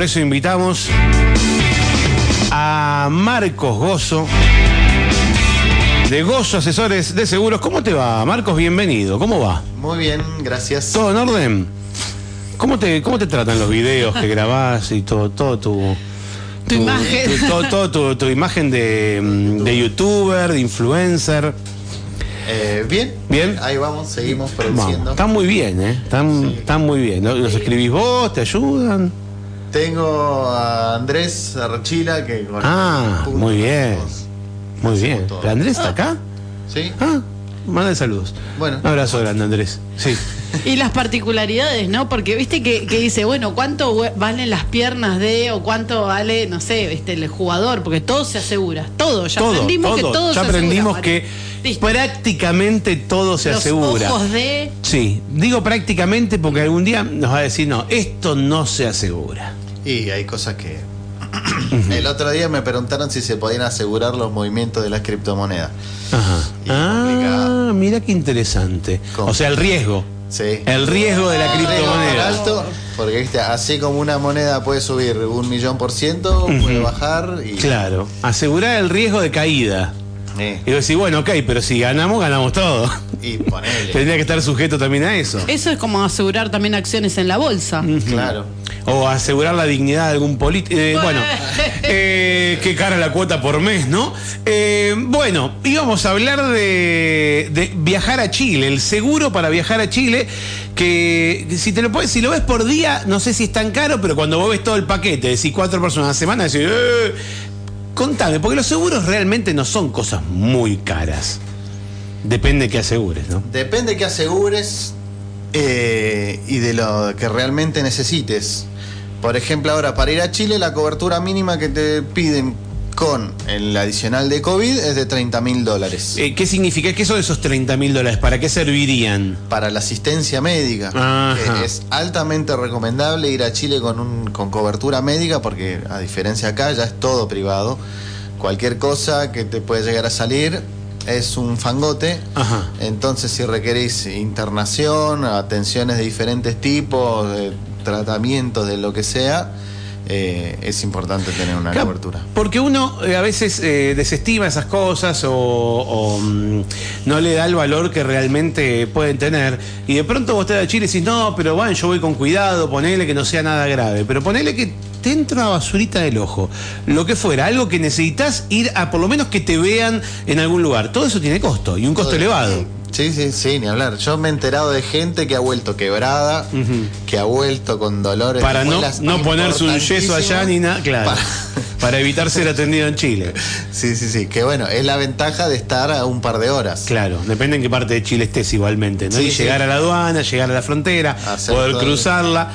Por eso invitamos a Marcos Gozo de Gozo Asesores de Seguros. ¿Cómo te va, Marcos? Bienvenido. ¿Cómo va? Muy bien, gracias. ¿Todo en orden? ¿Cómo te, cómo te tratan los videos que grabás y todo, todo tu... Tu imagen. tu- todo, todo tu, tu imagen de, mm, de youtuber, de influencer. Eh, bien. Bien. Ahí vamos, seguimos Vamos, produciendo. están muy bien, ¿eh? Están, Sí. están muy bien. ¿no? ¿Los escribís vos? ¿Te ayudan? Tengo a Andrés Archila que con Ah, muy bien. Muy bien. todo. ¿Andrés está acá? Sí. Ah, manda saludos. Bueno. Un abrazo grande, Andrés. Sí. Y las particularidades, ¿no? Porque viste que, que dice, bueno, ¿cuánto valen las piernas de o cuánto vale, no sé, viste, el jugador? Porque todo se asegura. Todo, ya todo, aprendimos que todo. todo ya se aprendimos asegura. que Listo. prácticamente todo se Los asegura. ojos de. Sí, digo prácticamente porque algún día nos va a decir, no, esto no se asegura. Y hay cosas que. El otro día me preguntaron si se podían asegurar los movimientos de las criptomonedas. Ajá. Y Ah, mira qué interesante. ¿Cómo? O sea, el riesgo. Sí. El riesgo de la criptomoneda. alto, porque ¿viste? así como una moneda puede subir un millón por ciento, puede bajar y. Claro, asegurar el riesgo de caída. Eh, Y decir, bueno, ok, pero si ganamos, ganamos todo. y ponele. Tendría que estar sujeto también a eso. Eso es como asegurar también acciones en la bolsa. Claro. O asegurar la dignidad de algún político. bueno, eh, qué cara la cuota por mes, ¿no? Eh, bueno, íbamos a hablar de, de viajar a Chile, el seguro para viajar a Chile, que si te lo puedes, si lo ves por día, no sé si es tan caro, pero cuando vos ves todo el paquete, decís cuatro personas a la semana, decís, eh, contame, porque los seguros realmente no son cosas muy caras. Depende que asegures, ¿no? Depende que asegures eh, y de lo que realmente necesites. Por ejemplo, ahora para ir a Chile la cobertura mínima que te piden con el adicional de COVID es de 30 mil dólares. Eh, ¿Qué significa? ¿Qué son esos 30 mil dólares? ¿Para qué servirían? Para la asistencia médica, que es altamente recomendable ir a Chile con, un, con cobertura médica porque a diferencia acá ya es todo privado. Cualquier cosa que te puede llegar a salir es un fangote. Ajá. Entonces, si requerís internación, atenciones de diferentes tipos, de tratamientos, de lo que sea, eh, es importante tener una Claro, cobertura. Porque uno eh, a veces eh, desestima esas cosas o, o, mm, no le da el valor que realmente pueden tener. Y de pronto vos te das a Chile y decís, no, pero bueno, yo voy con cuidado, ponele que no sea nada grave. Pero ponele que te entra una basurita del ojo. Lo que fuera, algo que necesitas ir a por lo menos que te vean en algún lugar. Todo eso tiene costo y un costo elevado. Sí, sí, sí, ni hablar. Yo me he enterado de gente que ha vuelto quebrada, que ha vuelto con dolores. Para no, no ponerse un yeso allá ni nada, claro. Para- Para evitar ser atendido en Chile. Sí, sí, sí. Que bueno, es la ventaja de estar a un par de horas. Claro, depende en qué parte de Chile estés igualmente, ¿no? Sí, y sí. llegar a la aduana, llegar a la frontera, Hacer poder cruzarla.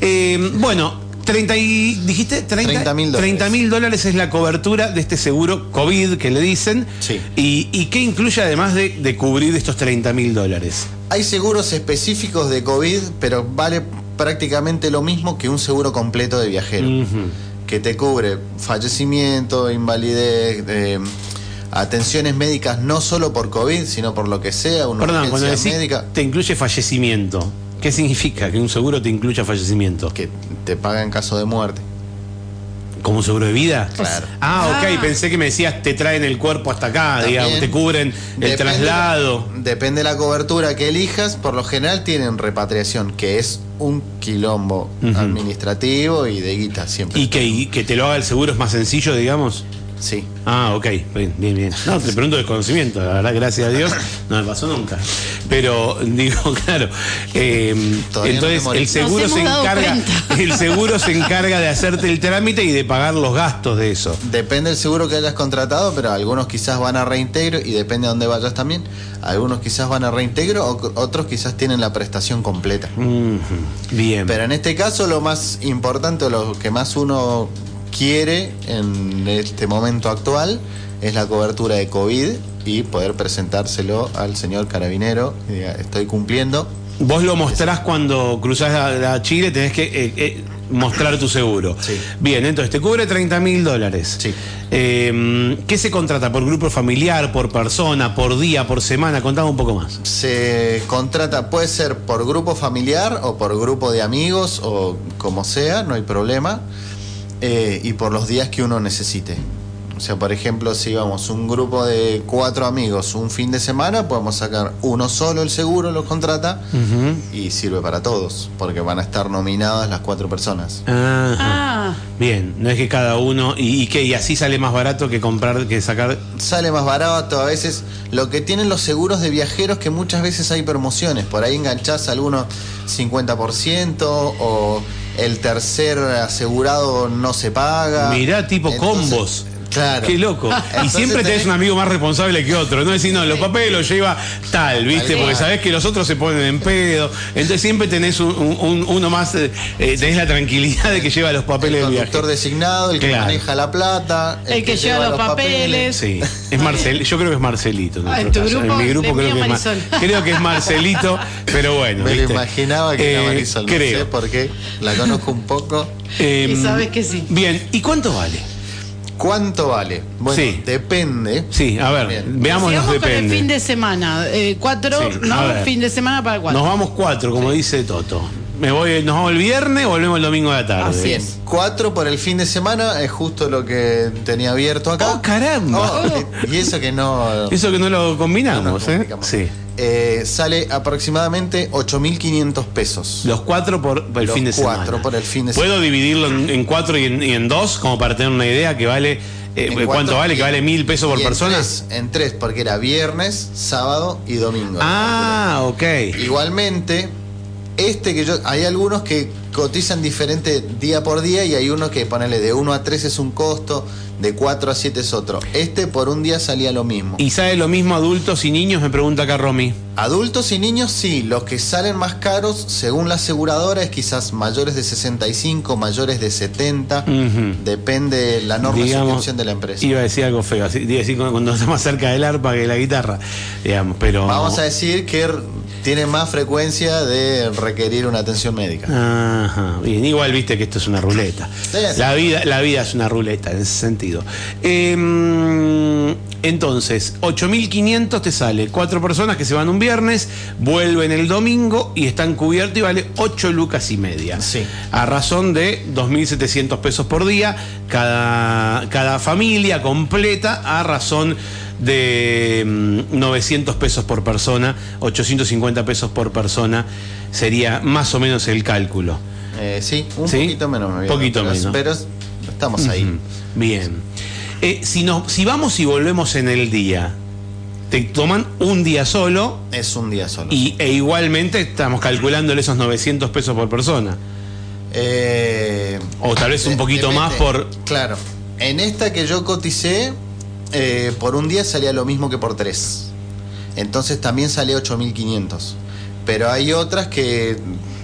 Eh, bueno, 30 y, dijiste 30 30.000 dólares. 30 mil dólares es la cobertura de este seguro COVID que le dicen. Sí. Y, y qué incluye además de, de cubrir estos 30 mil dólares. Hay seguros específicos de COVID, pero vale prácticamente lo mismo que un seguro completo de viajero. Que te cubre fallecimiento, invalidez, eh, atenciones médicas no solo por COVID, sino por lo que sea, una Perdón, cuando decís médica. te incluye fallecimiento, ¿qué significa que un seguro te incluya fallecimiento? Que te paga en caso de muerte. ¿Como un seguro de vida? Claro. Ah, ok, Ah. pensé que me decías te traen el cuerpo hasta acá, También. digamos, te cubren el Depende- traslado. Depende de la cobertura que elijas, por lo general tienen repatriación, que es un quilombo administrativo y de guita siempre. ¿Y que, y que te lo haga el seguro es más sencillo, digamos? Sí. Ah, ok, bien, bien, bien. No, te pregunto desconocimiento, la verdad, gracias a Dios, no me pasó nunca. Pero digo, claro, eh, no me entonces morí. el seguro se encarga, el seguro se encarga de hacerte el trámite y de pagar los gastos de eso. Depende del seguro que hayas contratado, pero algunos quizás van a reintegro y depende de dónde vayas también. Algunos quizás van a reintegro, otros quizás tienen la prestación completa. Bien. Pero en este caso lo más importante, o lo que más uno quiere en este momento actual es la cobertura de COVID y poder presentárselo al señor carabinero. y diga, estoy cumpliendo. Vos lo mostrás cuando cruzás a, a Chile, tenés que. eh, eh, mostrar tu seguro. Sí. Bien, entonces te cubre 30 mil dólares. Sí. Eh, ¿Qué se contrata? ¿Por grupo familiar, por persona, por día, por semana? Contame un poco más. Se contrata, puede ser por grupo familiar o por grupo de amigos o como sea, no hay problema. Eh, y por los días que uno necesite. O sea, por ejemplo, si vamos un grupo de cuatro amigos un fin de semana, podemos sacar uno solo el seguro, lo contrata y sirve para todos, porque van a estar nominadas las cuatro personas. Ajá. Ah, Bien, no es que cada uno. ¿Y, y qué? ¿Y así sale más barato que comprar, que sacar. Sale más barato a veces. Lo que tienen los seguros de viajeros que muchas veces hay promociones. Por ahí enganchás alguno 50% o el tercer asegurado no se paga. Mirá, tipo Entonces, combos. Claro. Qué loco. Y siempre tenés tenés- un amigo más responsable que otro. No decir, no, los papeles los lleva tal, ¿viste? Tal Porque sabés que los otros se ponen en pedo. Entonces siempre tenés un, un- uno más, eh, eh, tenés la tranquilidad de que lleva los El papeles del viaje. conductor designado, el que Claro. maneja la plata, El que lleva los papeles. Sí, es Marcel, yo creo que es Marcelito. En, Ah, en tu caso. grupo, en mi grupo creo que, es Ma- Marisol. creo que es Marcelito, pero bueno. Me lo imaginaba que era Eh, Marisol, no creo. sé por qué, la conozco un poco. Eh, Y sabes que sí. Bien, ¿y cuánto vale? ¿Cuánto vale? Bueno, Sí. depende. Sí, a ver, Bien. veamos los sigamos con el depende. fin de semana. Eh, cuatro, Sí, no, fin de semana para cuatro. Nos vamos cuatro, como dice Toto. Me voy, nos vamos el viernes, volvemos el domingo de la tarde. Así Bien, es. cuatro por el fin de semana es justo lo que tenía abierto acá. ¡Oh, caramba! Oh, y eso que no. Eso que no lo no combinamos, ¿eh? complicamos. Sí. Eh, sale aproximadamente 8.500 pesos. Los cuatro por, por el Los fin de semana. cuatro por el fin de ¿Puedo dividirlo en, en cuatro y en, y en dos, como para tener una idea que vale. eh, En ¿Cuánto cuatro vale? y- ¿Que vale mil pesos por en persona? tres, en tres, porque era viernes, sábado y domingo. Ah, ok. Igualmente, este que yo. Hay algunos que cotizan diferente día por día y hay uno que ponerle de 1 a 3 es un costo, de 4 a 7 es otro. Este por un día salía lo mismo. ¿Y sabe lo mismo adultos y niños? Me pregunta acá Romy. Adultos y niños sí, los que salen más caros según la aseguradora es quizás mayores de 65, mayores de 70, Ujú. depende de la norma de Digamos, suscripción de la empresa. Iba a decir algo feo, así- iba a decir cuando está más cerca del arpa que la guitarra, digamos, pero... Vamos a decir que tiene más frecuencia de requerir una atención médica. Ajá, bien, igual viste que esto es una ruleta. La vida, la vida es una ruleta en ese sentido. Em, entonces, 8.500 te sale. Cuatro personas que se van un viernes, vuelven el domingo y están cubiertos y vale 8 lucas y media. Sí. A razón de 2.700 pesos por día, cada, cada familia completa, a razón de mm, 900 pesos por persona, 850 pesos por persona, sería más o menos el cálculo. Eh, sí, un ¿Sí? poquito menos. me Poquito pero- menos. Pero es- estamos ahí. Bien. Eh, si, si vamos y volvemos en el día, te toman un día solo Es un día solo. y, e igualmente estamos calculándole esos 900 pesos por persona. Eh, O tal vez un poquito más por... Claro. En esta que yo coticé, eh, por un día salía lo mismo que por tres. Entonces también sale 8.500. Pero hay otras que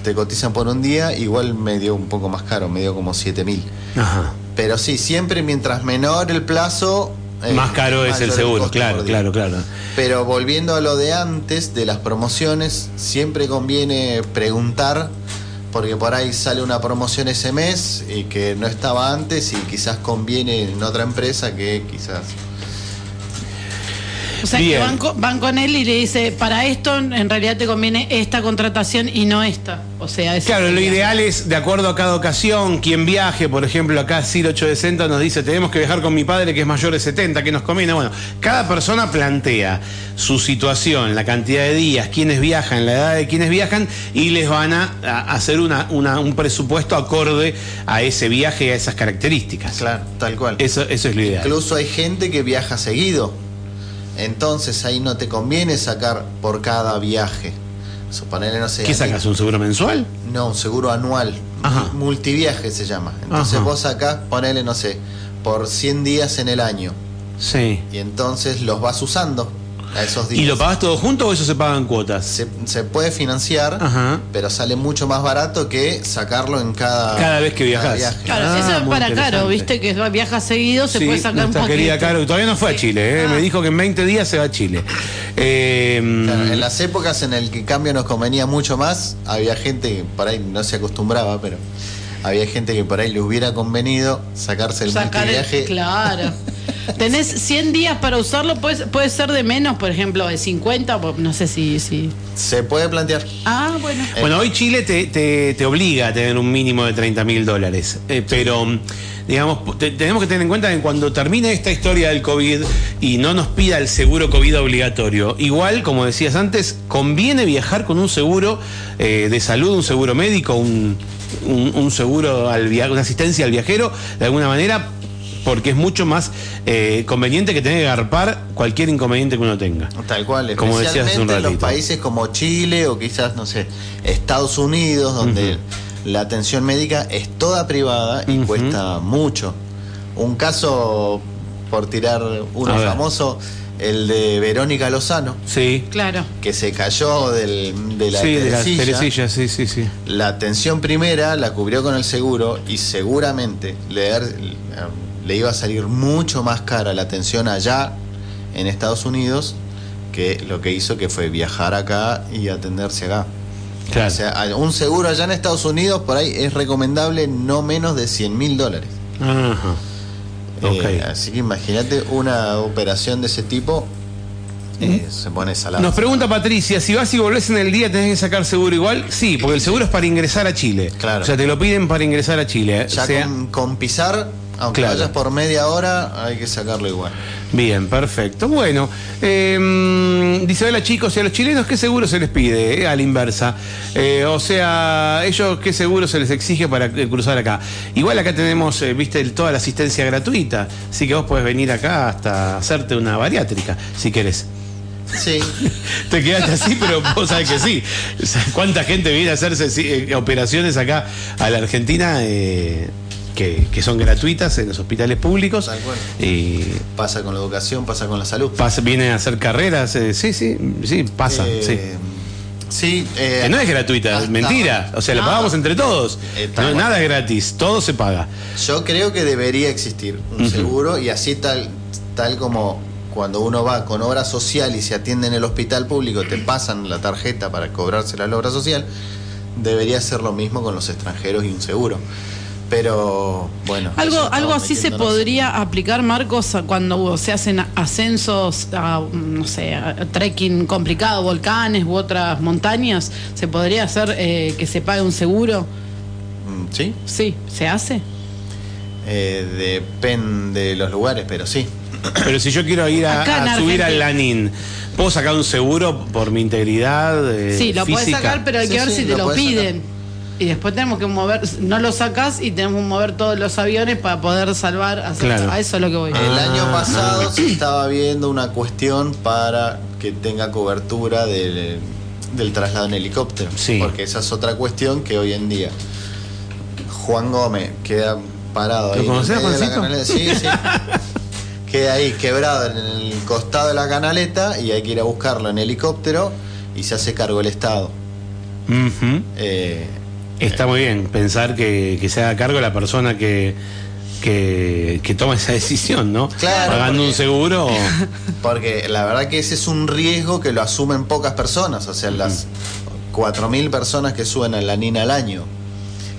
te cotizan por un día, igual me dio un poco más caro, me dio como 7.000. Ajá. Pero sí, siempre mientras menor el plazo... eh, más caro es el seguro, claro, claro, claro. Pero volviendo a lo de antes, de las promociones, siempre conviene preguntar, porque por ahí sale una promoción ese mes y que no estaba antes y quizás conviene en otra empresa que quizás... O sea, Bien. que van, co- van con él y le dice, para esto en realidad te conviene esta contratación y no esta. O sea, es Claro, lo ideal es, de acuerdo a cada ocasión, quien viaje, por ejemplo, acá Ciro 860 nos dice, tenemos que viajar con mi padre que es mayor de 70, que nos conviene. Bueno, cada persona plantea su situación, la cantidad de días, quiénes viajan, la edad de quienes viajan, y les van a, a hacer una, una- un presupuesto acorde a ese viaje y a esas características. Claro, tal cual. Eso, eso es lo ideal. Incluso hay gente que viaja seguido. Entonces ahí no te conviene sacar por cada viaje. Suponerle, no sé... ¿Qué sacas? ¿Un seguro mensual? No, un seguro anual. Ajá. Multiviaje se llama. Entonces Ajá. vos sacás, ponele, no sé, por 100 días en el año. Sí. Y entonces los vas usando a esos días. ¿Y lo pagas todo junto o eso se paga en cuotas? se, se puede financiar, Ajá. pero sale mucho más barato que sacarlo en cada, Cada vez que viajas. viaje. Claro, Ah, eso es para caro, viste que viaja seguido, se Sí, puede sacar un poquito. querida Caro, todavía no fue a Chile, ¿eh? Ah. me dijo que en 20 días se va a Chile. Eh, Claro, en las épocas en el que cambio nos convenía mucho más, había gente que por ahí no se acostumbraba, pero había gente que por ahí le hubiera convenido sacarse el Sacar el- multiviaje. Claro. Tenés 100 días para usarlo, puede, puede ser de menos, por ejemplo, de 50, o no sé si... si... Se puede plantear. Ah, bueno. Bueno, hoy Chile te, te- te obliga a tener un mínimo de 30 mil dólares, Eh, pero digamos, te- tenemos que tener en cuenta que cuando termine esta historia del COVID y no nos pida el seguro COVID obligatorio, igual, como decías antes, conviene viajar con un seguro eh, de salud, un seguro médico, un, un- un seguro, al via- una asistencia al viajero, de alguna manera, porque es mucho más eh, conveniente que tener que garpar cualquier inconveniente que uno tenga. Tal cual, Como decías hace un especialmente en los ratito. países como Chile o quizás, no sé, Estados Unidos, donde la atención médica es toda privada y cuesta mucho. Un caso, por tirar uno famoso, el de Verónica Lozano, Sí. Claro. que se cayó del- de la sí, de telecilla. sí, sí, sí. La atención primera la cubrió con el seguro y seguramente le, le iba a salir mucho más cara la atención allá en Estados Unidos que lo que hizo que fue viajar acá y atenderse acá. Claro. O sea, un seguro allá en Estados Unidos por ahí es recomendable no menos de 100 mil dólares. Ajá. Eh, así que imagínate una operación de ese tipo, eh, se pone salado. Nos pregunta Patricia, si vas y volvés en el día, ¿tenés que sacar seguro igual? Sí, porque el seguro es para ingresar a Chile. Claro. O sea, te lo piden para ingresar a Chile. Ya O sea, con, con pisar, aunque Claro. vayas por media hora, hay que sacarlo igual. Bien, perfecto. Bueno, eh, dice, hola chicos, ¿y a los chilenos qué seguro se les pide? Eh, a la inversa. Eh, o sea, ellos qué seguro se les exige para eh, cruzar acá. Igual acá tenemos, eh, viste, toda la asistencia gratuita. Así que vos podés venir acá hasta hacerte una bariátrica, si querés. Sí, Te quedaste así, pero vos sabés que sí. ¿Cuánta gente viene a hacerse operaciones acá a la Argentina eh, que, que son gratuitas en los hospitales públicos? Tal cual. Y pasa con la educación, pasa con la salud. pasa- vienen a hacer carreras. eh, sí, sí, sí, pasa. Eh, sí. Sí, eh, Que no es gratuita, hasta- mentira. O sea, la No. pagamos entre todos. Eh, No, nada es gratis, todo se paga. Yo creo que debería existir un seguro y así tal, tal como cuando uno va con obra social y se atiende en el hospital público, te pasan la tarjeta para cobrársela a la obra social, debería ser lo mismo con los extranjeros y un seguro. Pero bueno. Algo, algo así se podría aplicar, Marcos, a cuando se hacen ascensos a, no sé, a trekking complicado, volcanes u otras montañas. ¿Se podría hacer eh, que se pague un seguro? Mm, Sí, Sí, ¿se hace? eh, depende de los lugares, pero sí. Pero si yo quiero ir a, subir al. Lanín, ¿puedo sacar un seguro por mi integridad? eh, sí, lo podés física? sacar, pero hay Sí, que ver sí, si te lo piden. Y después tenemos que mover, no lo sacas y tenemos que mover todos los aviones para poder salvar. hacer- Claro. A eso es lo que voy. El Ah. año pasado se estaba viendo una cuestión para que tenga cobertura del, del traslado en helicóptero. Sí. Porque esa es otra cuestión que hoy en día Juan Gómez queda parado ¿Lo ahí. conocés, Juancito? Sí, sí. queda ahí quebrado en el costado de la canaleta y hay que ir a buscarlo en helicóptero y se hace cargo el Estado. Ujú. Eh, Está muy bien pensar que, que se haga cargo la persona que, que, que toma esa decisión, ¿no? Claro, Pagando un seguro. Porque la verdad que ese es un riesgo que lo asumen pocas personas, o sea, las 4.000 personas que suben a la NINA al año.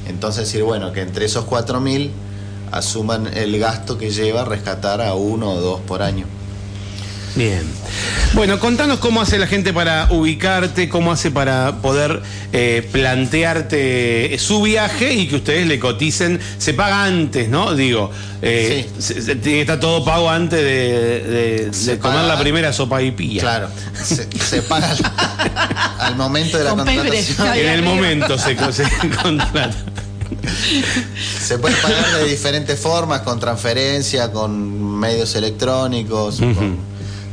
Entonces decir, bueno, que entre esos 4.000 asuman el gasto que lleva rescatar a uno o dos por año. Bien. Bueno, contanos cómo hace la gente para ubicarte, cómo hace para poder eh, plantearte su viaje y que ustedes le coticen. Se paga antes, ¿no? Digo, eh, se- se- tiene que estar todo pago antes de, de- de paga- la primera sopa y pilla. Claro, se, se paga al, al momento de la Con contratación. En el momento se, se contrata. Se puede pagar de diferentes formas, con transferencia, con medios electrónicos, con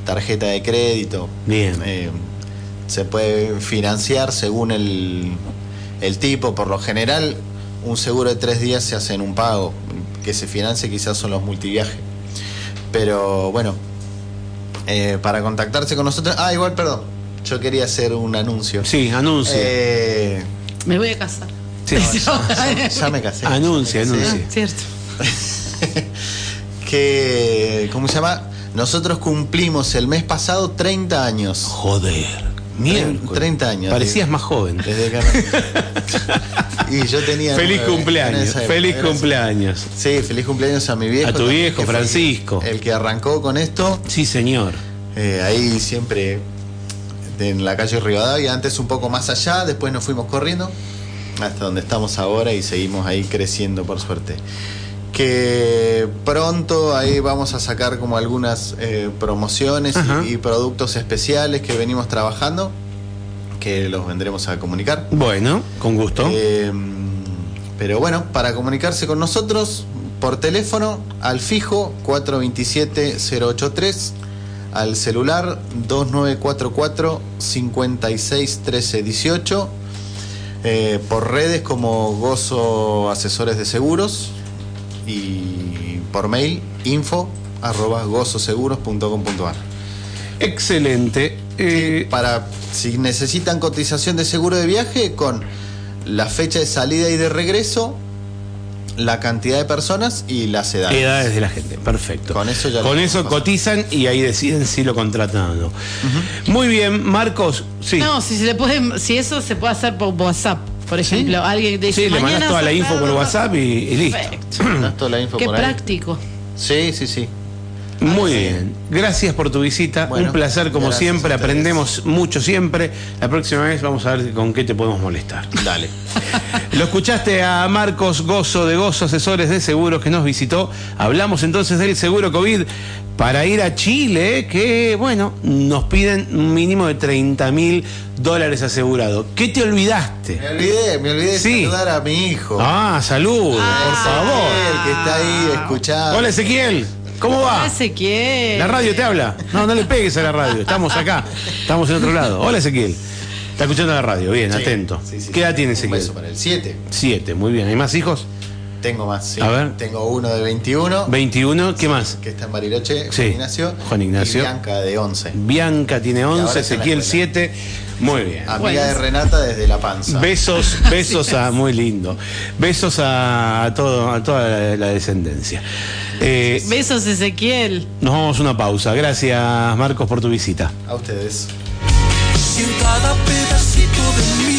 tarjeta de crédito. Bien. Eh, se puede financiar según el, el tipo. Por lo general, un seguro de tres días se hace en un pago. Que se financie quizás son los multiviajes. Pero bueno, eh, para contactarse con nosotros... Ah, igual, perdón. Yo quería hacer un anuncio. Sí, anuncie. Eh, Me voy a casar. Sí. ya, ya me casé. Anuncia, anuncia. Cierto. que, ¿cómo se llama? Nosotros cumplimos el mes pasado 30 años Joder. Miércoles. 30 años. Parecías más joven. Desde que Y yo tenía. Feliz nueve cumpleaños, feliz cumpleaños. Sí, feliz cumpleaños a mi viejo. A tu viejo, Francisco. El, que arrancó con esto. Sí, señor. Eh, ahí siempre en la calle Rivadavia, antes un poco más allá, después nos fuimos corriendo hasta donde estamos ahora y seguimos ahí creciendo por suerte. Que pronto ahí vamos a sacar como algunas eh, promociones y- productos especiales que venimos trabajando, que los vendremos a comunicar. Bueno, con gusto. Eh, pero bueno, para comunicarse con nosotros por teléfono al fijo 427-083, al celular 2944 561318, eh, por redes como Gozo Asesores de Seguros y por mail info arroba gozoseguros.com.ar. Excelente. Eh, Para si necesitan cotización de seguro de viaje con la fecha de salida y de regreso, la cantidad de personas y las edades. edades de la gente. Perfecto. Con eso ya lo Con eso cotizan y ahí deciden si lo contratan o no. Muy bien, Marcos. Sí. No, si se le puede, si eso se puede hacer por WhatsApp, por ejemplo, alguien te dice Sí, le mandas "Mañana toda la info por WhatsApp y, y listo. Perfecto. ¿No es toda la info Qué por ahí? práctico. Sí, sí, sí. Muy bien. Gracias por tu visita. Bueno, Un placer como siempre. Aprendemos mucho siempre. La próxima vez vamos a ver con qué te podemos molestar. Dale. Lo escuchaste a Marcos Gozo de Gozo Asesores de Seguros que nos visitó. Hablamos entonces del seguro COVID para ir a Chile, que bueno, nos piden un mínimo de 30 mil dólares asegurado. ¿Qué te olvidaste? Me olvidé, me olvidé de Sí. saludar a mi hijo. Ah, salud, por favor. El que está ahí escuchando. Hola Ezequiel, ¿cómo va? Ezequiel. La radio te habla. No, no le pegues a la radio. Estamos acá. Estamos en otro lado. Hola Ezequiel. Está escuchando la radio. Bien, Sí, atento. sí, sí, ¿Qué edad sí. tiene Un Ezequiel? beso para el 7. Siete. Muy bien. ¿Hay más hijos? Tengo más, sí. A ver. Tengo uno de 21. 21. ¿Qué más? Que está en Bariloche, Sí. Juan Ignacio. Juan Ignacio. Y Bianca de 11. Bianca tiene ahora 11, está en la Ezequiel escuela. 7. Muy bien. Amiga Bueno. de Renata desde La Panza. Besos, besos a, muy lindo. Besos a, a todo, a toda la, la descendencia. Eh, Besos, Ezequiel. nos vamos a una pausa. Gracias, Marcos, por tu visita. A ustedes. Si en cada pedacito de